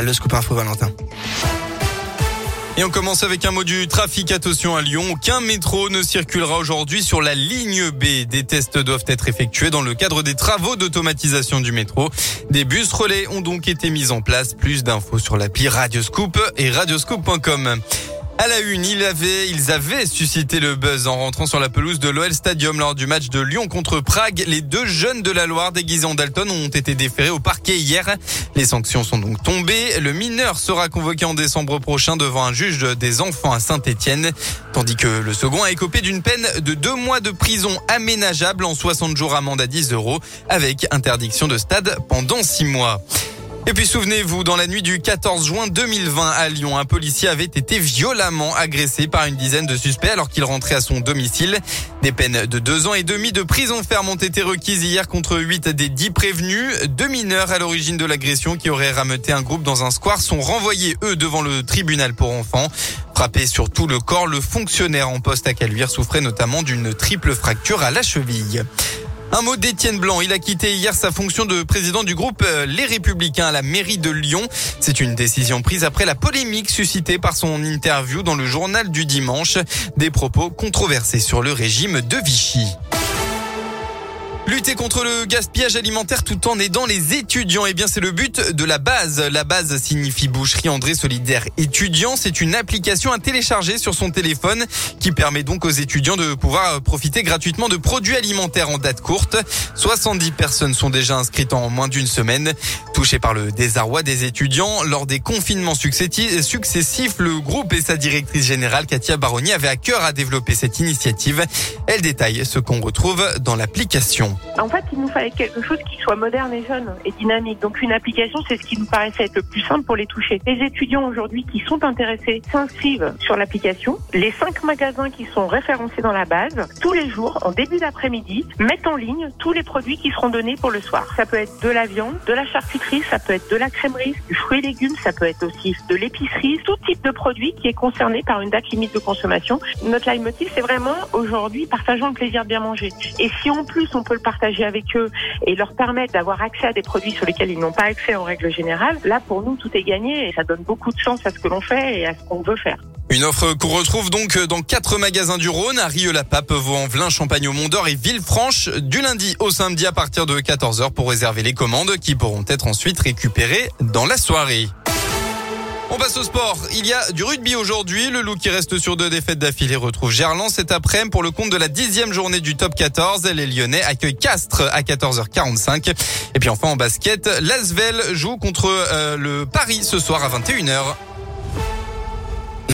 Le scoop info Valentin. Et on commence avec un mot du trafic. Attention à Lyon. Aucun métro ne circulera aujourd'hui sur la ligne B. Des tests doivent être effectués dans le cadre des travaux d'automatisation du métro. Des bus relais ont donc été mis en place. Plus d'infos sur l'appli Radioscoop et radioscoop.com. À la une, ils avaient, suscité le buzz en rentrant sur la pelouse de l'OL Stadium lors du match de Lyon contre Prague. Les deux jeunes de la Loire déguisés en Dalton ont été déférés au parquet hier. Les sanctions sont donc tombées. Le mineur sera convoqué en décembre prochain devant un juge des enfants à Saint-Etienne, tandis que le second a écopé d'une peine de deux mois de prison aménageable en 60 jours amende à 10 euros avec interdiction de stade pendant six mois. Et puis souvenez-vous, dans la nuit du 14 juin 2020 à Lyon, un policier avait été violemment agressé par une dizaine de suspects alors qu'il rentrait à son domicile. Des peines de deux ans et demi de prison ferme ont été requises hier contre huit des dix prévenus. Deux mineurs à l'origine de l'agression qui auraient rameuté un groupe dans un square sont renvoyés, eux, devant le tribunal pour enfants. Frappé sur tout le corps, le fonctionnaire en poste à Caluire souffrait notamment d'une triple fracture à la cheville. Un mot d'Étienne Blanc. Il a quitté hier sa fonction de président du groupe euh, Les Républicains à la mairie de Lyon. C'est une décision prise après la polémique suscitée par son interview dans le journal du dimanche. Des propos controversés sur le régime de Vichy. Lutter contre le gaspillage alimentaire tout en aidant les étudiants, eh bien c'est le but de la base. La base signifie boucherie André Solidaire étudiant. C'est une application à télécharger sur son téléphone qui permet donc aux étudiants de pouvoir profiter gratuitement de produits alimentaires en date courte. 70 personnes sont déjà inscrites en moins d'une semaine. Touché par le désarroi des étudiants lors des confinements successifs, le groupe et sa directrice générale Katia Baroni avaient à cœur à développer cette initiative. Elle détaille ce qu'on retrouve dans l'application. En fait, il nous fallait quelque chose qui soit moderne et jeune et dynamique. Donc une application, c'est ce qui nous paraissait être le plus simple pour les toucher. Les étudiants aujourd'hui qui sont intéressés s'inscrivent sur l'application. Les cinq magasins qui sont référencés dans la base, tous les jours, en début d'après-midi, mettent en ligne tous les produits qui seront donnés pour le soir. Ça peut être de la viande, de la charcuterie, ça peut être de la crèmerie, du fruit et légumes, ça peut être aussi de l'épicerie, tout type de produit qui est concerné par une date limite de consommation. Notre leitmotiv, c'est vraiment aujourd'hui partageons le plaisir de bien manger. Et si en plus on peut le partager avec eux et leur permettre d'avoir accès à des produits sur lesquels ils n'ont pas accès en règle générale, là pour nous tout est gagné et ça donne beaucoup de sens à ce que l'on fait et à ce qu'on veut faire. Une offre qu'on retrouve donc dans quatre magasins du Rhône, à Rieux-la-Pape, Vaux-en-Velin, Champagne au Mont-d'Or et Villefranche, du lundi au samedi à partir de 14h pour réserver les commandes qui pourront être ensuite récupérées dans la soirée. On passe au sport. Il y a du rugby aujourd'hui. Le loup qui reste sur deux défaites d'affilée retrouve Gerland cet après-midi pour le compte de la dixième journée du top 14. Les Lyonnais accueillent Castres à 14h45. Et puis enfin en basket, Lasvel joue contre euh, le Paris ce soir à 21h.